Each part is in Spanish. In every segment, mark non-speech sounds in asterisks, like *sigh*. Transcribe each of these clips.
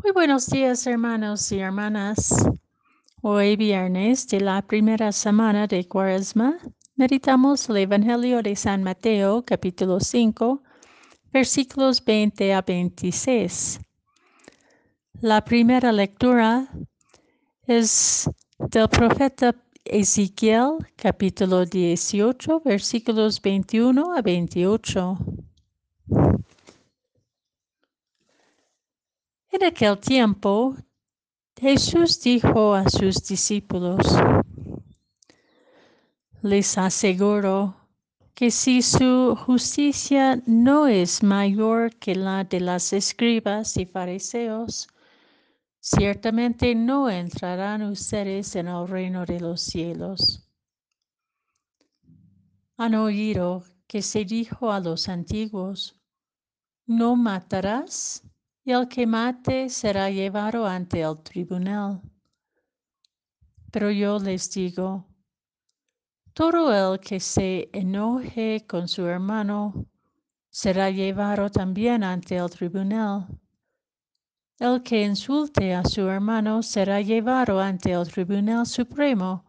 Muy buenos días, hermanos y hermanas. Hoy, viernes de la primera semana de Cuaresma, meditamos el Evangelio de San Mateo, capítulo 5, versículos 20 a 26. La primera lectura es del profeta Ezequiel, capítulo 18, versículos 21 a 28. En aquel tiempo, Jesús dijo a sus discípulos, les aseguro que si su justicia no es mayor que la de las escribas y fariseos, ciertamente no entrarán ustedes en el reino de los cielos. Han oído que se dijo a los antiguos, no matarás y el que mate será llevado ante el tribunal. Pero yo les digo, todo el que se enoje con su hermano será llevado también ante el tribunal. El que insulte a su hermano será llevado ante el tribunal supremo,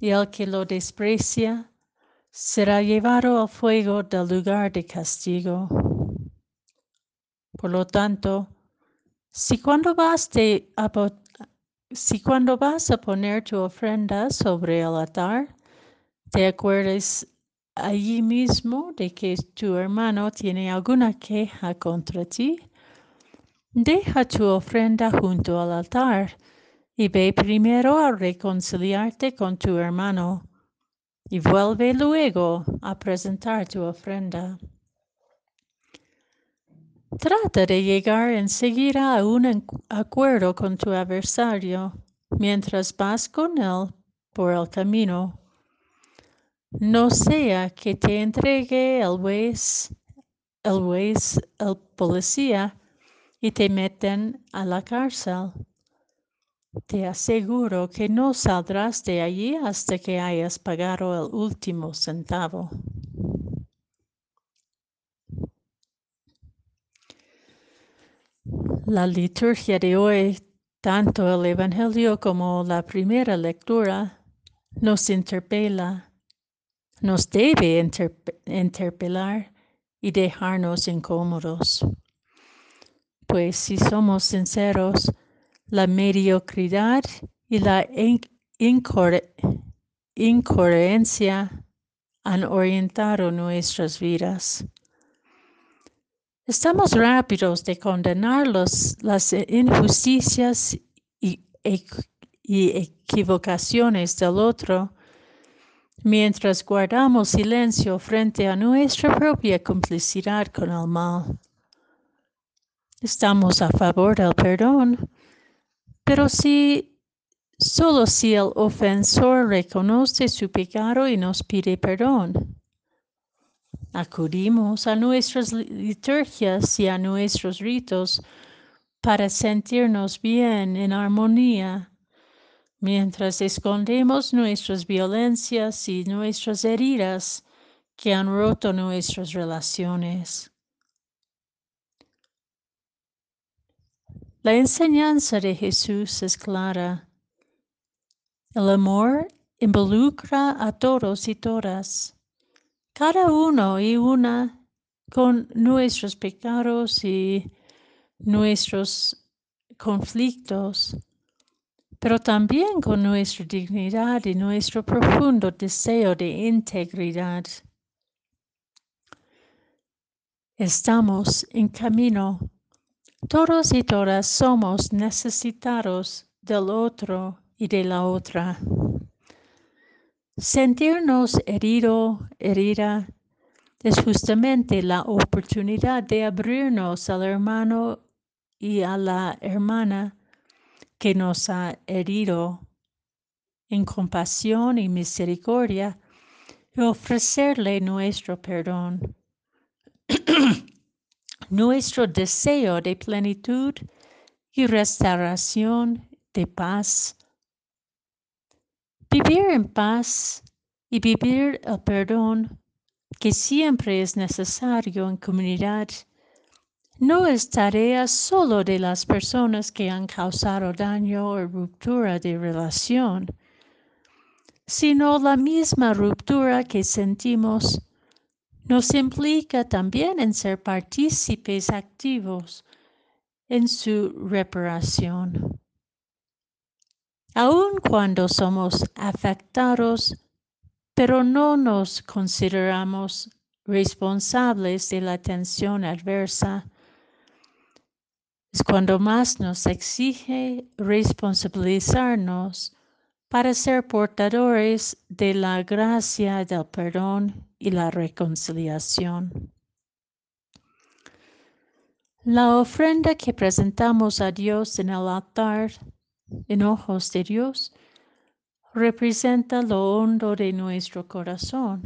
y el que lo desprecia será llevado al fuego del lugar de castigo. Por lo tanto, si cuando vas, a, poner tu ofrenda sobre el altar, te acuerdes allí mismo de que tu hermano tiene alguna queja contra ti, deja tu ofrenda junto al altar y ve primero a reconciliarte con tu hermano y vuelve luego a presentar tu ofrenda. Trata de llegar enseguida a un acuerdo con tu adversario mientras vas con él por el camino. No sea que te entregue el juez, el juez, el policía y te meten a la cárcel. Te aseguro que no saldrás de allí hasta que hayas pagado el último centavo. La liturgia de hoy, tanto el Evangelio como la primera lectura, nos interpela, nos debe interpelar y dejarnos incómodos. Pues si somos sinceros, la mediocridad y la incoherencia han orientado nuestras vidas. Estamos rápidos de condenar las injusticias y, equivocaciones del otro mientras guardamos silencio frente a nuestra propia complicidad con el mal. Estamos a favor del perdón, pero si solo si el ofensor reconoce su pecado y nos pide perdón. Acudimos a nuestras liturgias y a nuestros ritos para sentirnos bien en armonía, mientras escondemos nuestras violencias y nuestras heridas que han roto nuestras relaciones. La enseñanza de Jesús es clara. El amor involucra a todos y todas cada uno y una con nuestros pecados y nuestros conflictos, pero también con nuestra dignidad y nuestro profundo deseo de integridad. Estamos en camino. Todos y todas somos necesitados del otro y de la otra. Sentirnos herido, herida, es justamente la oportunidad de abrirnos al hermano y a la hermana que nos ha herido en compasión y misericordia y ofrecerle nuestro perdón, *clears throat* nuestro deseo de plenitud y restauración de paz Vivir en paz y vivir el perdón que siempre es necesario en comunidad no es tarea solo de las personas que han causado daño o ruptura de relación, sino la misma ruptura que sentimos nos implica también en ser partícipes activos en su reparación. Aun cuando somos afectados, pero no nos consideramos responsables de la tensión adversa, es cuando más nos exige responsabilizarnos para ser portadores de la gracia del perdón y la reconciliación. La ofrenda que presentamos a Dios en el altar, en ojos de Dios, representa lo hondo de nuestro corazón.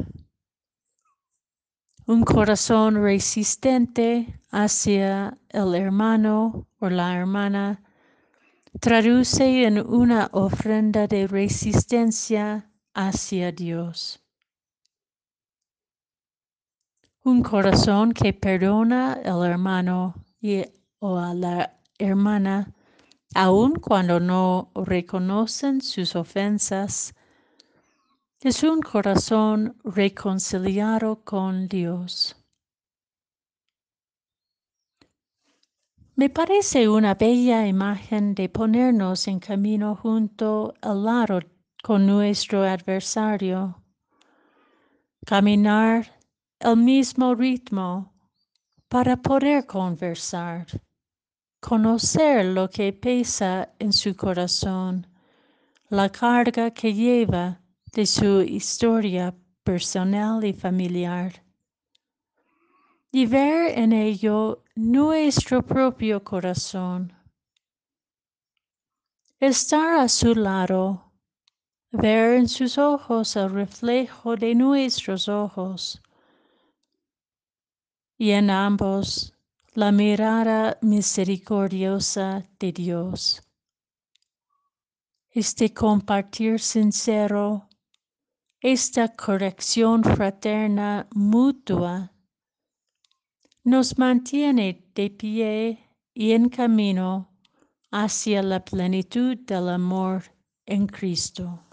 Un corazón resistente hacia el hermano o la hermana traduce en una ofrenda de resistencia hacia Dios. Un corazón que perdona al hermano y, o a la hermana, aun cuando no reconocen sus ofensas, es un corazón reconciliado con Dios. Me parece una bella imagen de ponernos en camino junto al lado con nuestro adversario. Caminar el mismo ritmo para poder conversar, conocer lo que pesa en su corazón, la carga que lleva de su historia personal y familiar y ver en ello nuestro propio corazón. Estar a su lado, ver en sus ojos el reflejo de nuestros ojos y en ambos la mirada misericordiosa de Dios. Este compartir sincero, esta corrección fraterna mutua, nos mantiene de pie y en camino hacia la plenitud del amor en Cristo.